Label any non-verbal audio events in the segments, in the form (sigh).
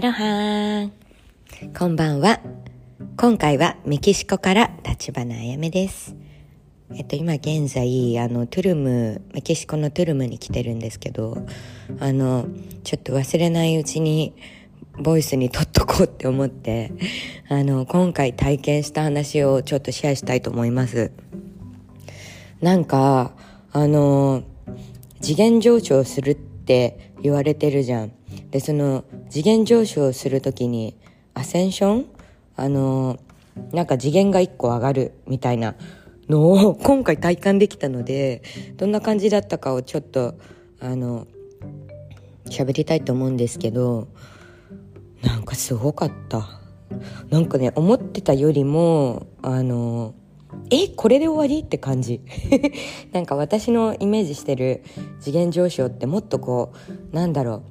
ロハこんばんは。今回はメキシコから立花あやめです。えっと今現在あのトゥルムメキシコのトゥルムに来てるんですけどあのちょっと忘れないうちにボイスに撮っとこうって思ってあの今回体験した話をちょっとシェアしたいと思います。なんかあの次元上昇するって言われてるじゃん。でその次元上昇する時にアセンションあのなんか次元が1個上がるみたいなのを今回体感できたのでどんな感じだったかをちょっとあの喋りたいと思うんですけどなんかすごかった。なんかね思ってたよりもあのえこれで終わりって感じ。(laughs) なんか私のイメージしてる次元上昇ってもっとこうなんだろう。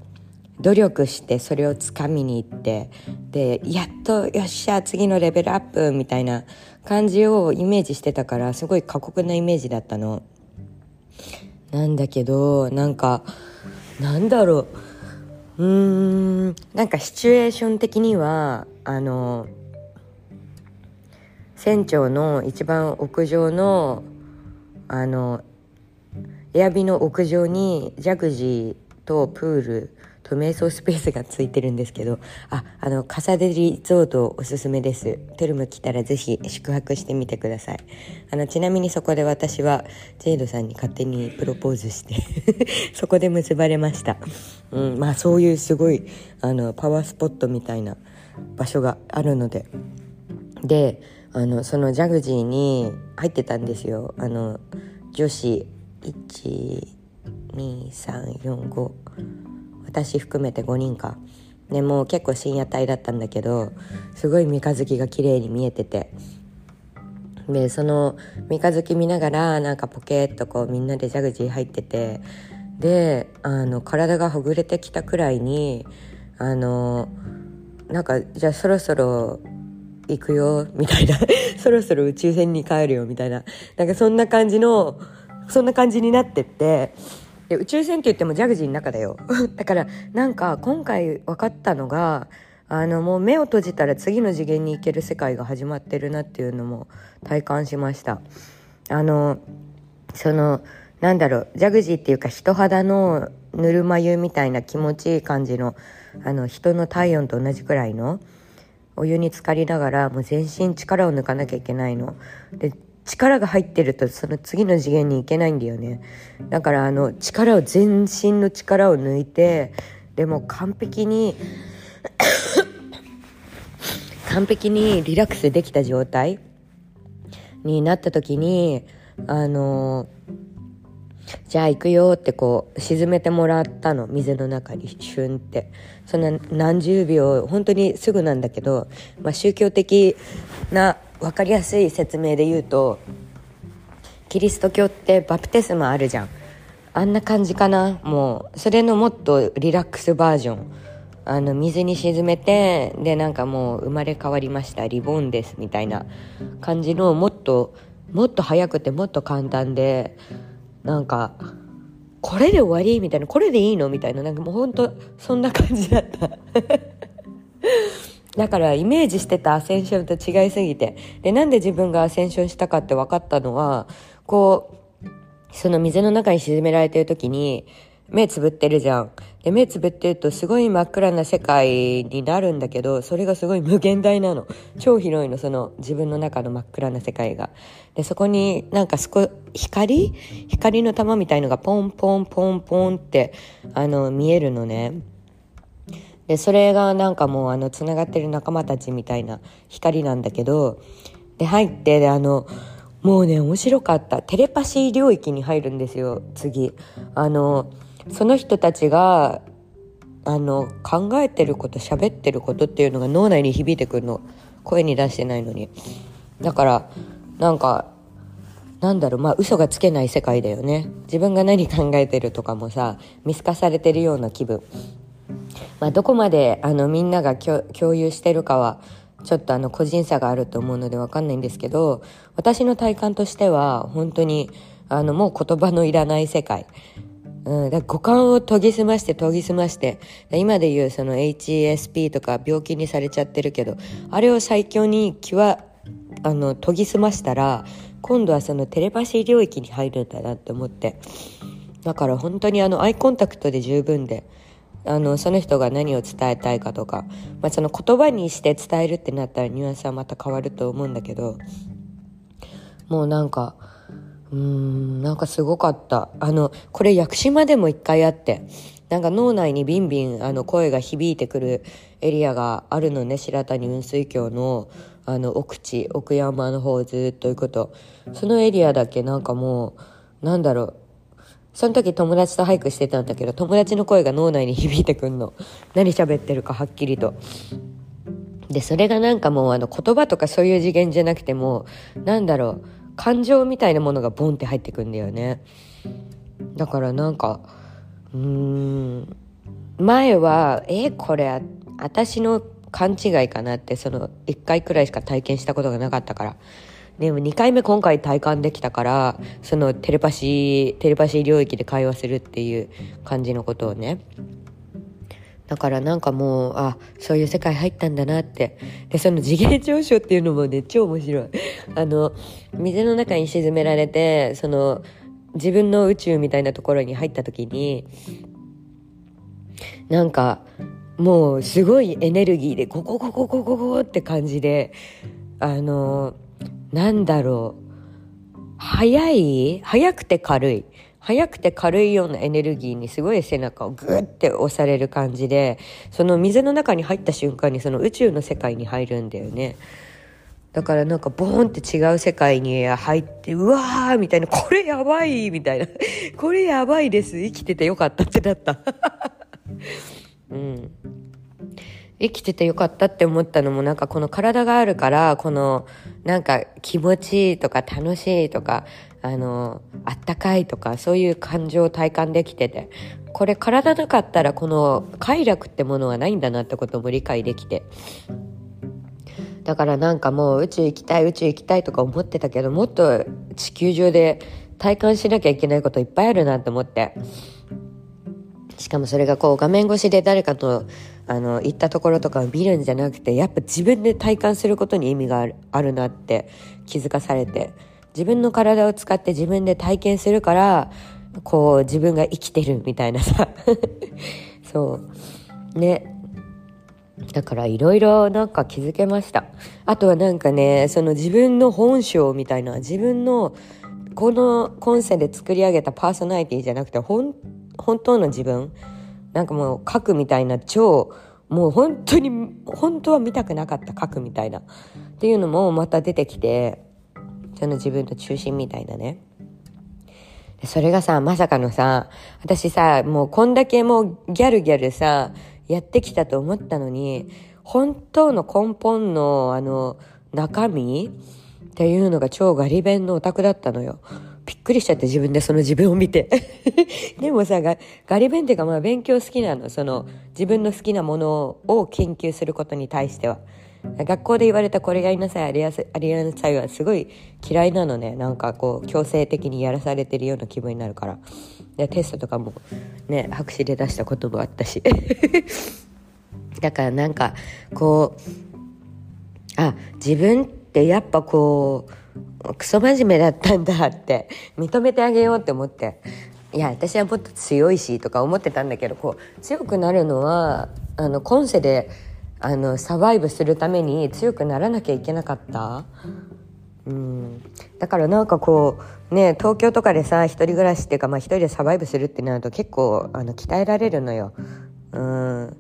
努力してそれをつかみに行ってでやっとよっしゃ次のレベルアップみたいな感じをイメージしてたからすごい過酷なイメージだったの。なんだけどなんかなんだろう。うーん。なんかシチュエーション的にはあの船長の一番屋上のあのエアビの屋上にジャグジーとプールと瞑想スペースがついてるんですけどああのカサデリゾートおすすめです。テルム来たらぜひ宿泊してみてください。あのちなみにそこで私はジェイドさんに勝手にプロポーズして (laughs) そこで結ばれました、うん、まあそういうすごいあのパワースポットみたいな場所があるので。であのそのジャグジーに入ってたんですよ。あの女子12345私含めて5人か。でもう結構深夜帯だったんだけどすごい三日月が綺麗に見えてて。でその三日月見ながらなんかポケッとこうみんなでジャグジー入ってて。であの体がほぐれてきたくらいにあのなんかじゃあそろそろ行くよみたいな。(laughs) そろそろ宇宙船に帰るよみたいな。なんかそんな感じのそんな感じになってって。で宇宙船って言ってもジャグジーの中だよ。(laughs) だからなんか今回分かったのがあのもう目を閉じたら次の次元に行ける世界が始まってるなっていうのも体感しました。あのそのなんだろうジャグジーっていうか人肌のぬるま湯みたいな気持ちいい感じのあの人の体温と同じくらいのお湯に浸かりながらもう全身力を抜かなきゃいけないの。で力が入ってるとその次の次元に行けないんだよね。だからあの力を全身の力を抜いてでも完璧に (coughs) 完璧にリラックスできた状態になった時にあのじゃあ行くよってこう沈めてもらったの。水の中にシュンって。そんな何十秒本当にすぐなんだけど、まあ、宗教的な分かりやすい説明で言うとキリスト教ってバプテスマあるじゃん。あんな感じかな？もうそれのもっとリラックスバージョン。あの水に沈めてでなんかもう生まれ変わりました。リボンですみたいな感じのもっともっと早くてもっと簡単でなんかこれで終わり？みたいな。これでいいの？みたいな。なんかもうほんとそんな感じだった。だからイメージしてたアセンションと違いすぎてでなんで自分がアセンションしたかって分かったのはこうその水の中に沈められてる時に目つぶってるじゃん。で、目つぶってるとすごい真っ暗な世界になるんだけど、それがすごい無限大なの。超広いの、その自分の中の真っ暗な世界が。で、そこになんかすこ、光？光の玉みたいのがポンポンポンポンって、あの、見えるのね。でそれがなんかもうあのつながってる仲間たちみたいな光なんだけどで入ってであのもうね面白かった。テレパシー領域に入るんですよ次。あのその人たちがあの考えてること喋ってることっていうのが脳内に響いてくるの。声に出してないのに。だからなんかなんだろうまあ嘘がつけない世界だよね。自分が何考えてるとかもさ見透かされてるような気分。まあどこまであのみんなが共有してるかはちょっとあの個人差があると思うのでわかんないんですけど私の体感としては本当にあのもう言葉のいらない世界。うん、だ五感を研ぎ澄まして研ぎ澄まして今で言うその HSP とか病気にされちゃってるけどあれを最強に際あの研ぎ澄ましたら今度はそのテレパシー領域に入るんだなって思って。だから本当にあのアイコンタクトで十分であのその人が何を伝えたいかとか、まあ、その言葉にして伝えるってなったらニュアンスはまた変わると思うんだけどもうなんかうーんなんかすごかった。あのこれ屋久島でも一回あってなんか脳内にビンビンあの声が響いてくるエリアがあるのね白谷雲水峡のあの奥地奥山の方ずっと行くと。そのエリアだけなんかもうなんだろうその時友達と俳句してたんだけど友達の声が脳内に響いてくんの。(laughs) 何喋ってるかはっきりと。でそれがなんかもうあの言葉とかそういう次元じゃなくてもなんだろう感情みたいなものがボンって入ってくんだよね。だからなんかうーん前はえこれ私の勘違いかなってその1回くらいしか体験したことがなかったから。でも2回目今回体感できたからそのテレパシーテレパシー領域で会話するっていう感じのことをね。だからなんかもうあそういう世界入ったんだなって。でその次元上昇っていうのもね超面白い。(laughs) あの水の中に沈められてその自分の宇宙みたいなところに入った時になんかもうすごいエネルギーでゴゴゴゴゴゴゴって感じであのなんだろう。速い？速くて軽い。速くて軽いようなエネルギーにすごい背中をグッて押される感じでその水の中に入った瞬間にその宇宙の世界に入るんだよね。だからなんかボーンって違う世界に入ってうわーみたいなこれやばいみたいな。これやばいです。生きててよかったってなった。(laughs) うん。生きててよかったって思ったのもなんかこの体があるからこのなんか気持ちいいとか楽しいとかあのあったかいとかそういう感情を体感できてて。これ体なかったらこの快楽ってものはないんだなってことも理解できて。だからなんかもう宇宙行きたい宇宙行きたいとか思ってたけどもっと地球上で体感しなきゃいけないこといっぱいあるなって思って。しかもそれがこう画面越しで誰かとあの行ったところとかを見るんじゃなくてやっぱ自分で体感することに意味があるあるなって気づかされて自分の体を使って自分で体験するからこう自分が生きてるみたいなさ。(laughs) そう。ね。だからいろいろなんか気づけました。あとはなんかねその自分の本性みたいな自分のこの今世で作り上げたパーソナリティじゃなくて本本当の自分なんかもう書くみたいな超もう本当に本当は見たくなかった書くみたいなっていうのもまた出てきてその自分の中心みたいなねそれがさまさかのさ私さもうこんだけもうギャルギャルさやってきたと思ったのに本当の根本のあの中身っていうのが超ガリ弁のオタクだったのよ。びっくりしちゃって自分でその自分を見て。(laughs) でもさガリ弁っていうかまあ勉強好きなの。その自分の好きなものを研究することに対しては。学校で言われたこれやりなさいあれやあれやりなさいはすごい嫌いなのね。なんかこう強制的にやらされてるような気分になるから。でテストとかもね白紙で出したこともあったし。(laughs) だからなんかこうあ自分ってやっぱこうクソ真面目だったんだって認めてあげようって思っていや私はもっと強いしとか思ってたんだけどこう強くなるのはあの今世であのサバイブするために強くならなきゃいけなかった。うん、だからなんかこうね東京とかでさ一人暮らしっていうか、まあ、一人でサバイブするってなると結構あの鍛えられるのよ。うん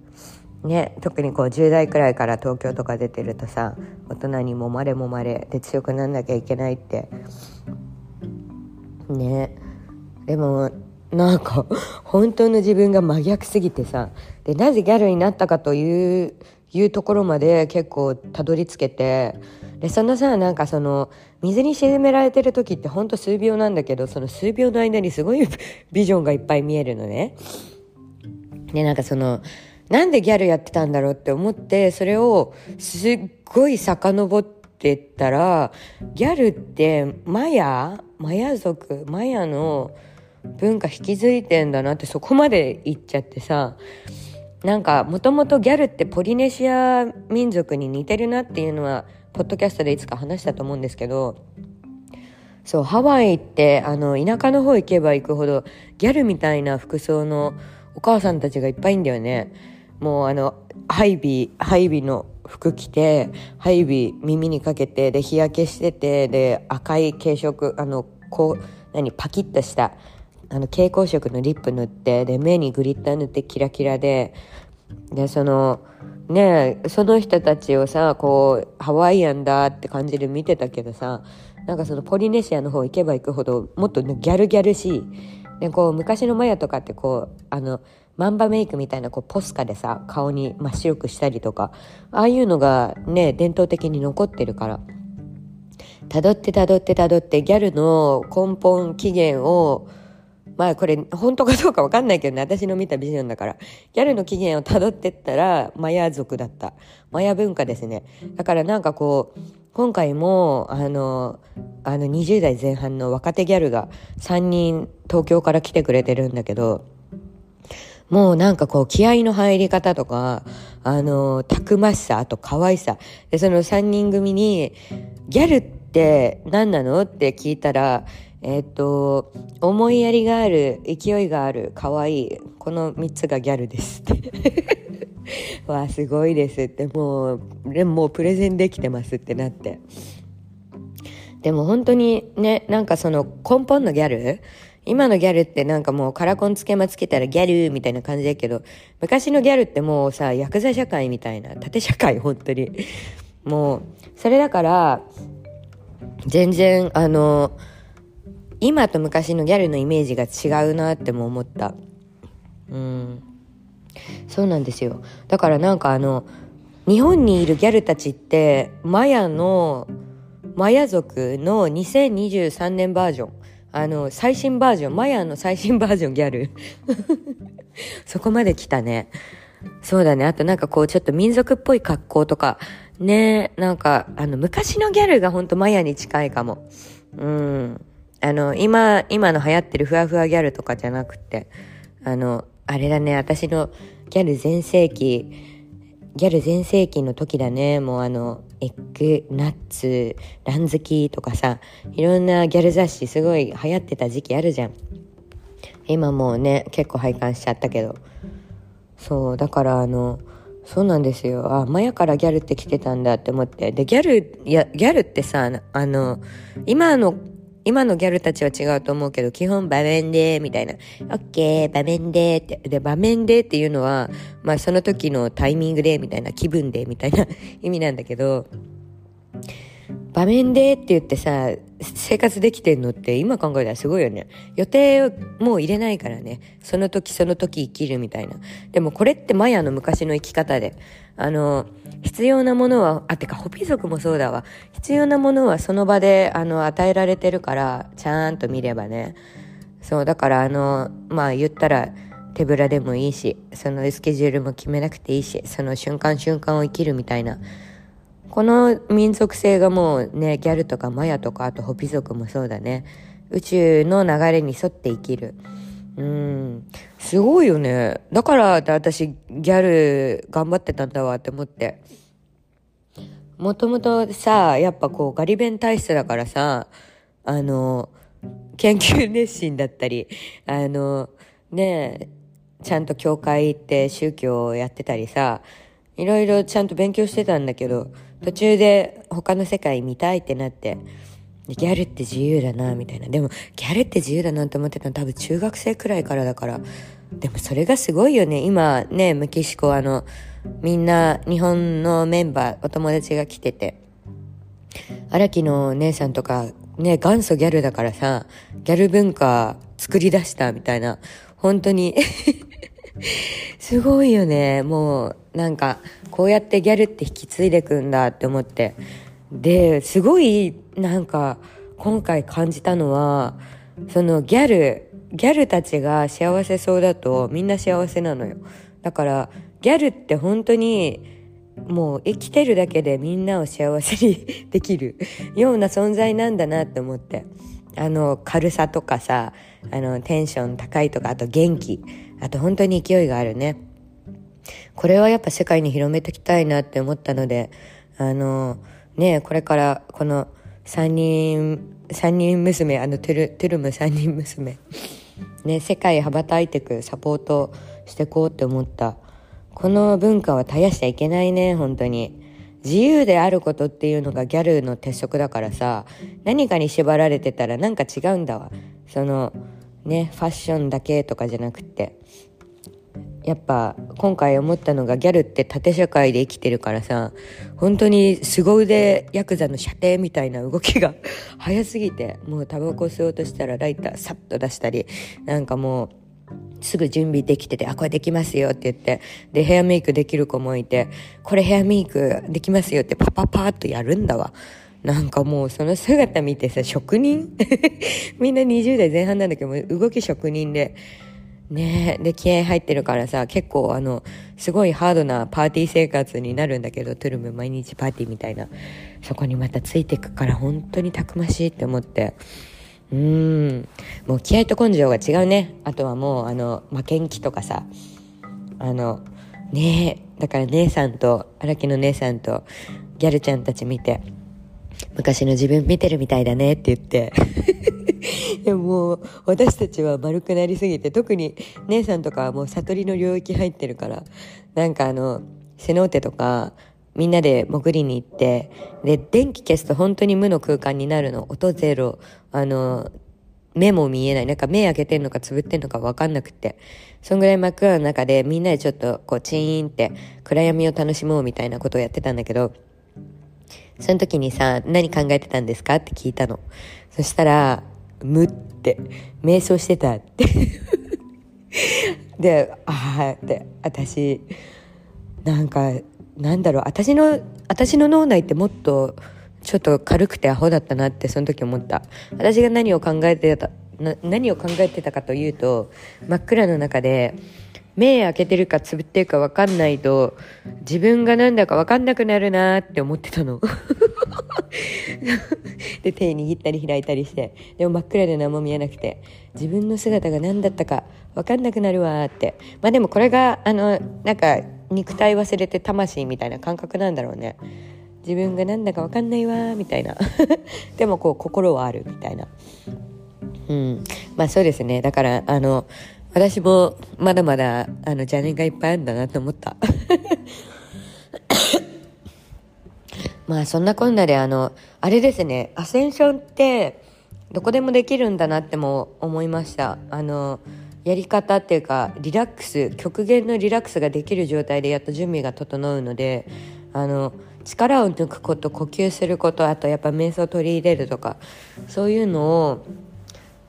ね特にこう10代くらいから東京とか出てるとさ大人にもまれもまれで強くなんなきゃいけないってねでもなんか本当の自分が真逆すぎてさでなぜギャルになったかといういうところまで結構たどり着けてでそのさなんかその水に沈められてる時ってほんと数秒なんだけどその数秒の間にすごい (laughs) ビジョンがいっぱい見えるのね。でなんかそのなんでギャルやってたんだろうって思ってそれをすっごい遡ってったらギャルってマヤマヤ族マヤの文化引き継いでんだなってそこまで言っちゃってさなんかもともとギャルってポリネシア民族に似てるなっていうのはポッドキャストでいつか話したと思うんですけどそうハワイってあの田舎の方行けば行くほどギャルみたいな服装のお母さんたちがいっぱいいんだよね。もうあのハイビーハイビーの服着てハイビー耳にかけてで日焼けしててで赤い軽色あのこう何パキッとしたあの蛍光色のリップ塗ってで目にグリッター塗ってキラキラででそのねその人たちをさこうハワイアンだって感じで見てたけどさなんかそのポリネシアの方行けば行くほどもっと、ギャルギャルしい。でこう昔のマヤとかってこうあのマンバメイクみたいなこうポスカでさ顔に真っ白くしたりとかああいうのがね伝統的に残ってるから辿って辿って辿ってギャルの根本起源をまあこれ本当かどうかわかんないけどね、私の見たビジョンだから。ギャルの起源をたどってったら、マヤ族だった。マヤ文化ですね。だからなんかこう、今回も、あの、あの20代前半の若手ギャルが3人東京から来てくれてるんだけど、もうなんかこう気合の入り方とか、あの、たくましさ、あと可愛さ。で、その3人組に、ギャルって何なのって聞いたら、えっ、と、思いやりがある、勢いがある、可愛いこの3つがギャルですって。(laughs) わあ、すごいですって、もう、でもうプレゼンできてますってなって。でも本当にね、なんかその根本のギャル今のギャルってなんかもうカラコンつけまつけたらギャルみたいな感じだけど、昔のギャルってもうさ、ヤクザ社会みたいな、縦社会 (laughs) 本当に。もう、それだから、全然、あの、今と昔のギャルのイメージが違うなっても思った。うん。そうなんですよ。だからなんかあの日本にいるギャルたちってマヤのマヤ族の2023年バージョン。あの最新バージョンマヤの最新バージョンギャル。(laughs) そこまで来たね。そうだね。あとなんかこうちょっと民族っぽい格好とか。ね。なんかあの昔のギャルがほんとマヤに近いかも。うん。あの、今、今の流行ってるふわふわギャルとかじゃなくて、あの、あれだね、私のギャル全盛期、ギャル全盛期の時だね、もうあの、エッグ、ナッツ、ラン好きとかさ、いろんなギャル雑誌すごい流行ってた時期あるじゃん。今もうね、結構拝観しちゃったけど。そう、だからあの、そうなんですよ。あ、マヤからギャルって来てたんだって思って。で、ギャル、や、ギャルってさ、あの、今の今のギャルたちは違うと思うけど、基本場面で、みたいな。オッケー、場面で、って。で、場面でっていうのは、まあその時のタイミングで、みたいな、気分で、みたいな意味なんだけど、場面でって言ってさ、生活できてんのって今考えたらすごいよね。予定をもう入れないからね。その時その時生きるみたいな。でもこれってマヤの昔の生き方で。あの、必要なものは、あ、てか、ホピ族もそうだわ。必要なものはその場で、あの、与えられてるから、ちゃんと見ればね。そう、だから、あの、まあ、言ったら、手ぶらでもいいし、そのスケジュールも決めなくていいし、その瞬間瞬間を生きるみたいな。この民族性がもうね、ギャルとかマヤとか、あとホピ族もそうだね。宇宙の流れに沿って生きる。うん。すごいよね。だから私ギャル頑張ってたんだわって思って。もともとさ、やっぱこうガリ弁体質だからさ、あの、研究熱心だったり、あの、ねちゃんと教会行って宗教をやってたりさ、いろいろちゃんと勉強してたんだけど、途中で他の世界見たいってなって、ギャルって自由だな、みたいな。でも、ギャルって自由だなって思ってたの多分中学生くらいからだから、でもそれがすごいよね。今ね、メキシコあの、みんな日本のメンバー、お友達が来てて、荒木の姉さんとか、ね、元祖ギャルだからさ、ギャル文化作り出したみたいな、本当にすごいよね。もう、なんか、こうやってギャルって引き継いでくんだって思って。で、すごい、なんか、今回感じたのは、そのギャル、ギャルたちが幸せそうだとみんな幸せなのよ。だから、ギャルって本当に、もう生きてるだけでみんなを幸せに (laughs) できるような存在なんだなって思って。あの、軽さとかさ、あの、テンション高いとか、あと元気。あと本当に勢いがあるね。これはやっぱ世界に広めていきたいなって思ったので、あの、ね、これからこの三人、三人娘、あのトゥル、トゥルム三人娘、ね、世界羽ばたいていくサポートしていこうって思った。この文化は絶やしちゃいけないね、本当に。自由であることっていうのがギャルの鉄則だからさ、何かに縛られてたらなんか違うんだわ。その、ね、ファッションだけとかじゃなくて。やっぱ今回思ったのがギャルって縦社会で生きてるからさ本当に凄腕ヤクザの射程みたいな動きが (laughs) 早すぎてもうタバコ吸おうとしたらライターサッと出したりなんかもうすぐ準備できてて、あ、これできますよって言って、で、ヘアメイクできる子もいて、これヘアメイクできますよってパパパーっとやるんだわ。なんかもうその姿見てさ、職人？(laughs) みんな20代前半なんだけど、動き職人で。ねで、気合入ってるからさ、結構あの、すごいハードなパーティー生活になるんだけど、トゥルム毎日パーティーみたいな。そこにまたついてくから本当にたくましいって思って。うん。もう気合と根性が違うね。あとはもう、あの、負けん気とかさ、あの、ねえ、だから姉さんと、荒木の姉さんと、ギャルちゃんたち見て、昔の自分見てるみたいだねって言って、(laughs) でもも私たちは丸くなりすぎて、特に姉さんとかはもう悟りの領域入ってるから、なんかあの、セノーテとか、みんなで潜りに行って、で、電気消すと本当に無の空間になるの。音ゼロ。あの、目も見えない。なんか目開けてんのかつぶってんのかわかんなくて。そんぐらい真っ暗の中でみんなでちょっとこうチーンって暗闇を楽しもうみたいなことをやってたんだけど、その時にさ、何考えてたんですかって聞いたの。そしたら、無って、瞑想してたって (laughs) で、ああって、私、なんか、なんだろう私の私の脳内ってもっとちょっと軽くてアホだったなってその時思った。私が何を考えてた何を考えてたかというと真っ暗の中で目開けてるかつぶってるか分かんないと自分が何だか分かんなくなるなって思ってたの。(laughs) で手握ったり開いたりしてでも真っ暗で何も見えなくて自分の姿が何だったか分かんなくなるわって。まあでもこれがあのなんか肉体忘れて魂みたいな感覚なんだろうね。自分が何だか分かんないわみたいな。(laughs) でもこう心はあるみたいな。うん。まあそうですね。だからあの私もまだまだあの邪念がいっぱいあるんだなと思った。(laughs) まあそんなこんなであのあれですね。アセンションってどこでもできるんだなっても思いました。あのやり方っていうかリラックス極限のリラックスができる状態でやっと準備が整うのであの力を抜くこと呼吸することあとやっぱ瞑想を取り入れるとかそういうのを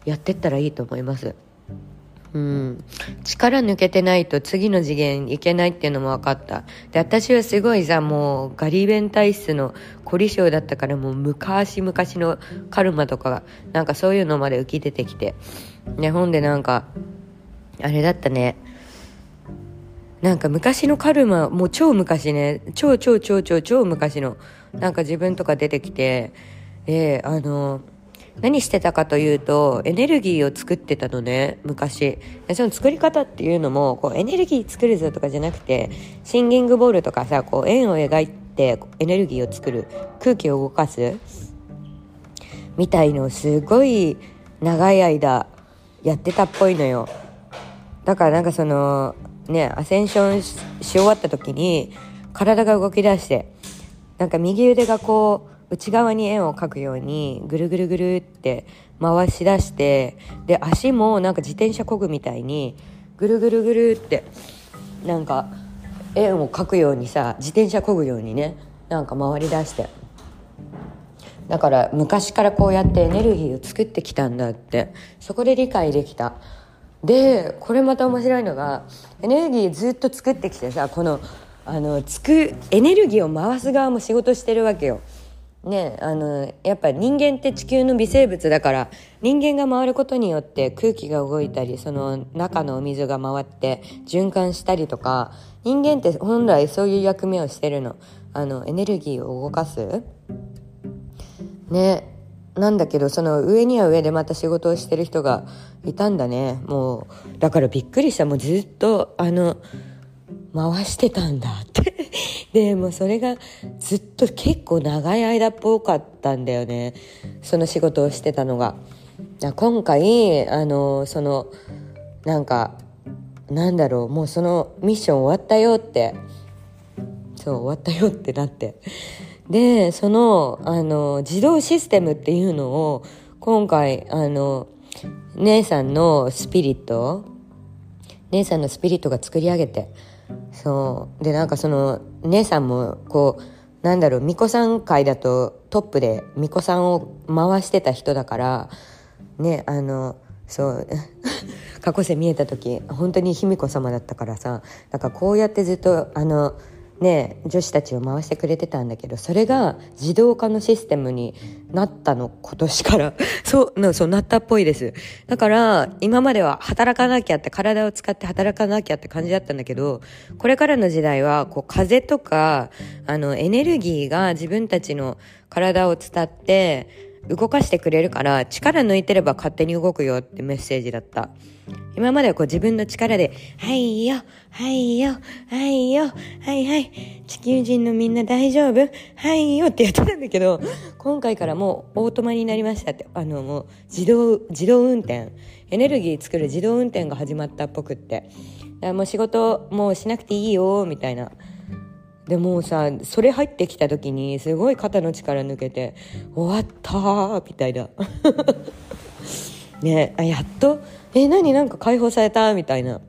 やってったらいいと思います。うん、力抜けてないと次の次元いけないっていうのも分かった。で、私はすごいさ、もうガリ弁体質の凝り性だったからもう昔々のカルマとか、なんかそういうのまで浮き出てきて。ね、ほんでなんか、あれだったね。なんか昔のカルマ、もう超昔ね、超超超超超昔の、なんか自分とか出てきて、で、あの、何してたかというと、エネルギーを作ってたのね、昔。その作り方っていうのも、こうエネルギー作るぞとかじゃなくて、シンギングボールとかさ、こう円を描いてエネルギーを作る、空気を動かす、みたいのをすごい長い間やってたっぽいのよ。だからなんかそのねアセンションし終わった時に体が動き出してなんか右腕がこう内側に円を描くようにぐるぐるぐるって回し出してで足もなんか自転車こぐみたいにぐるぐるぐるってなんか円を描くようにさ自転車こぐようにねなんか回り出して。だから昔からこうやってエネルギーを作ってきたんだってそこで理解できた。でこれまた面白いのがエネルギーずっと作ってきてさこのあのつくエネルギーを回す側も仕事してるわけよ。ねあのやっぱ人間って地球の微生物だから人間が回ることによって空気が動いたりその中のお水が回って循環したりとか人間って本来そういう役目をしてるの。あのエネルギーを動かす。ね。なんだけどその上には上でまた仕事をしてる人がいたんだね。もうだからびっくりした。もうずっとあの回してたんだって。(laughs) でもそれがずっと結構長い間っぽかったんだよね。その仕事をしてたのが。今回あのそのなんかなんだろう。もうそのミッション終わったよって。そう終わったよってなって。でそのあの自動システムっていうのを今回あの姉さんのスピリット姉さんのスピリットが作り上げてそう。でなんかその姉さんもこうなんだろう巫女さん会だとトップで巫女さんを回してた人だからねあのそう (laughs) 過去世見えた時本当に卑弥呼様だったからさなんかこうやってずっとあのね、女子たちを回してくれてたんだけどそれが自動化のシステムになったの今年から。(laughs) そうそうなったっぽいです。だから今までは働かなきゃって体を使って働かなきゃって感じだったんだけどこれからの時代はこう風とかあのエネルギーが自分たちの体を伝って動かしてくれるから力抜いてれば勝手に動くよってメッセージだった。今まではこう自分の力で、はいよ、はいよ、はいよ、はいはい、地球人のみんな大丈夫はいよってやってたんだけど、今回からもうオートマになりましたって、あのもう自動、自動運転、エネルギー作る自動運転が始まったっぽくって、もう仕事もうしなくていいよ、みたいな。でもさそれ入ってきた時にすごい肩の力抜けて終わったみたいな。(laughs) ねあやっとえ何？なんか解放された？みたいな。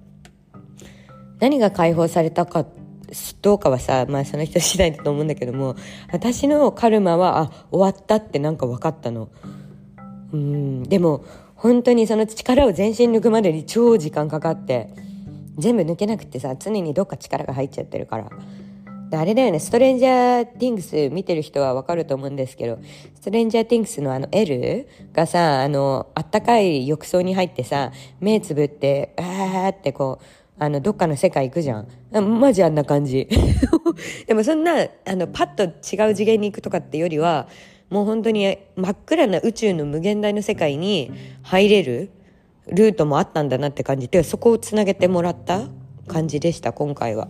何が解放されたかどうかはさまあその人次第だと思うんだけども私のカルマはあ終わったってなんか分かったの。うんでも本当にその力を全身抜くまでに超時間かかって全部抜けなくてさ常にどっか力が入っちゃってるから。あれだよね、ストレンジャー・ティングス見てる人はわかると思うんですけど、ストレンジャー・ティングスのあの L がさ、あの、あったかい浴槽に入ってさ、目つぶって、あーってこう、あの、どっかの世界行くじゃん。マジあんな感じ。(laughs) でもそんな、あの、パッと違う次元に行くとかってよりは、もう本当に真っ暗な宇宙の無限大の世界に入れるルートもあったんだなって感じで、そこをつなげてもらった感じでした、今回は。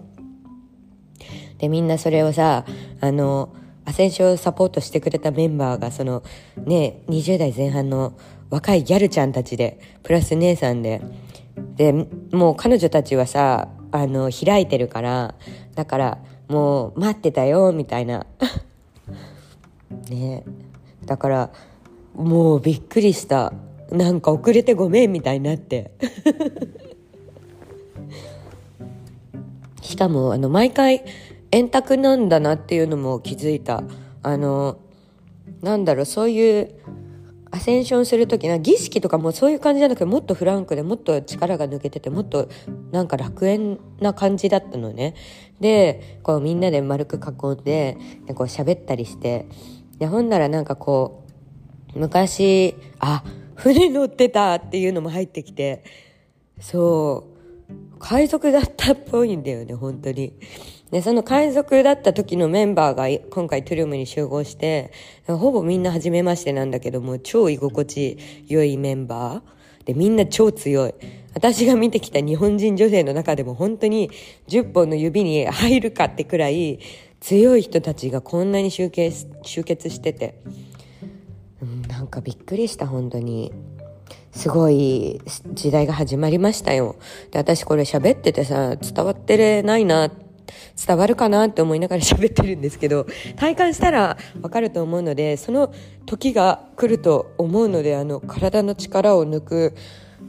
で、みんなそれをさ、あの、アセンションサポートしてくれたメンバーが、その、ね、20代前半の若いギャルちゃんたちで、プラス姉さんで、で、もう彼女たちはさ、あの、開いてるから、だから、もう待ってたよ、みたいな。(laughs) ねだから、もうびっくりした。なんか遅れてごめんみたいになって。(laughs) しかも、あの、毎回、円卓なんだなっていうのも気づいた。あの、なんだろう、そういうアセンションする時な儀式とかもそういう感じじゃなくてもっとフランクでもっと力が抜けててもっとなんか楽園な感じだったのね。で、こうみんなで丸く囲んで、でこう喋ったりして、で、ほんならなんかこう、昔、あ、船乗ってたっていうのも入ってきて、そう、海賊だったっぽいんだよね、本当に。で、その海賊だった時のメンバーが今回トゥルムに集合して、ほぼみんな初めましてなんだけども、超居心地良いメンバー。で、みんな超強い。私が見てきた日本人女性の中でも本当に10本の指に入るかってくらい強い人たちがこんなに集結集結してて、うん、なんかびっくりした本当に。すごい時代が始まりましたよ。で、私これ喋っててさ、伝わってれないなって伝わるかなって思いながら喋ってるんですけど体感したらわかると思うのでその時が来ると思うのであの体の力を抜く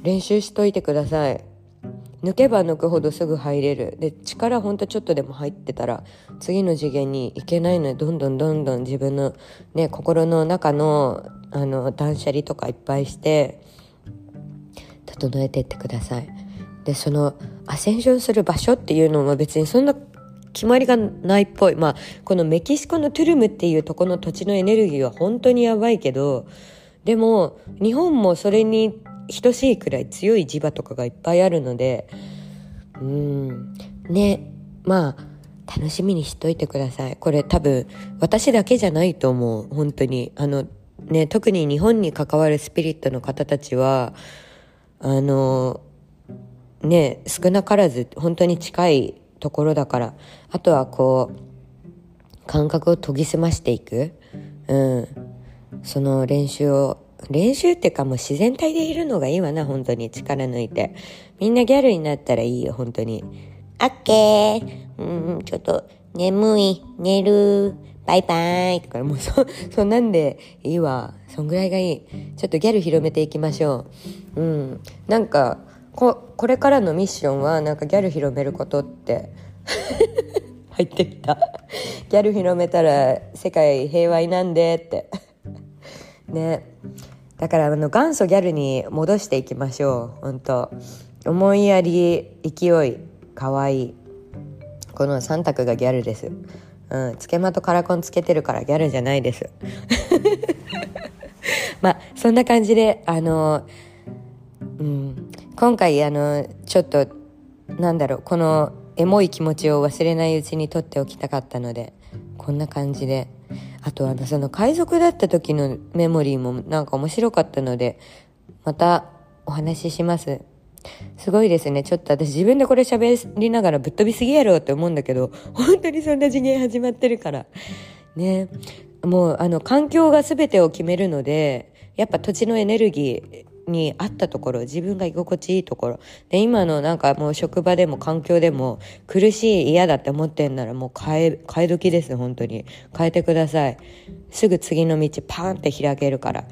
練習しといてください。抜けば抜くほどすぐ入れる。で力ほんとちょっとでも入ってたら次の次元に行けないのでどんどんどんどん自分のね心の中のあの断捨離とかいっぱいして整えてってください。でそのアセンションする場所っていうのも別にそんな決まりがないっぽい。まあこのメキシコのトゥルムっていうとこの土地のエネルギーは本当にやばいけどでも日本もそれに等しいくらい強い磁場とかがいっぱいあるのでうん。ね。まあ楽しみにしといてください。これ多分私だけじゃないと思う。本当に。あのね特に日本に関わるスピリットの方たちはあのね少なからず本当に近いところだからあとはこう感覚を研ぎ澄ましていくうんその練習を練習っていうかもう自然体でいるのがいいわな、本当に力抜いて。みんなギャルになったらいいよ、本当に。オッケー。うん、ちょっと、眠い、寝る、バイバイ。とか、もうそ、そんなんでいいわ。そんぐらいがいい。ちょっとギャル広めていきましょう。うん。なんか、こ、これからのミッションは、なんかギャル広めることって。(laughs) 入ってきた。ギャル広めたら世界平和になんでって。ね。だからあの元祖ギャルに戻していきましょう。本当思いやり勢い可愛い。いこの3択がギャルです。うん。つけまとカラコンつけてるからギャルじゃないです。(laughs) まあそんな感じであのうん。今回あのちょっとなんだろうこのエモい気持ちを忘れないうちに撮っておきたかったのでこんな感じで。あとあのその海賊だった時のメモリーもなんか面白かったのでまたお話しします。すごいですね。ちょっと私自分でこれ喋りながらぶっ飛びすぎやろって思うんだけど本当にそんな次元始まってるから。ね。もうあの環境が全てを決めるのでやっぱ土地のエネルギーに合ったところ自分が居心地いいところ。で今のなんかもう職場でも環境でも苦しい嫌だって思ってんならもう変え変え時です本当に。変えてください。すぐ次の道パーンって開けるから。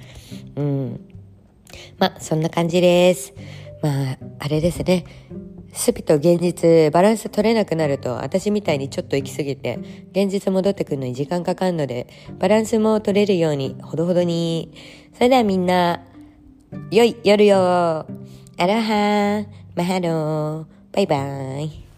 うん。まあそんな感じです。まああれですね。スピと現実バランス取れなくなると私みたいにちょっと行き過ぎて現実戻ってくるのに時間かかるのでバランスも取れるようにほどほどに。それではみんな良い夜よアロハ。マハロバイバイ。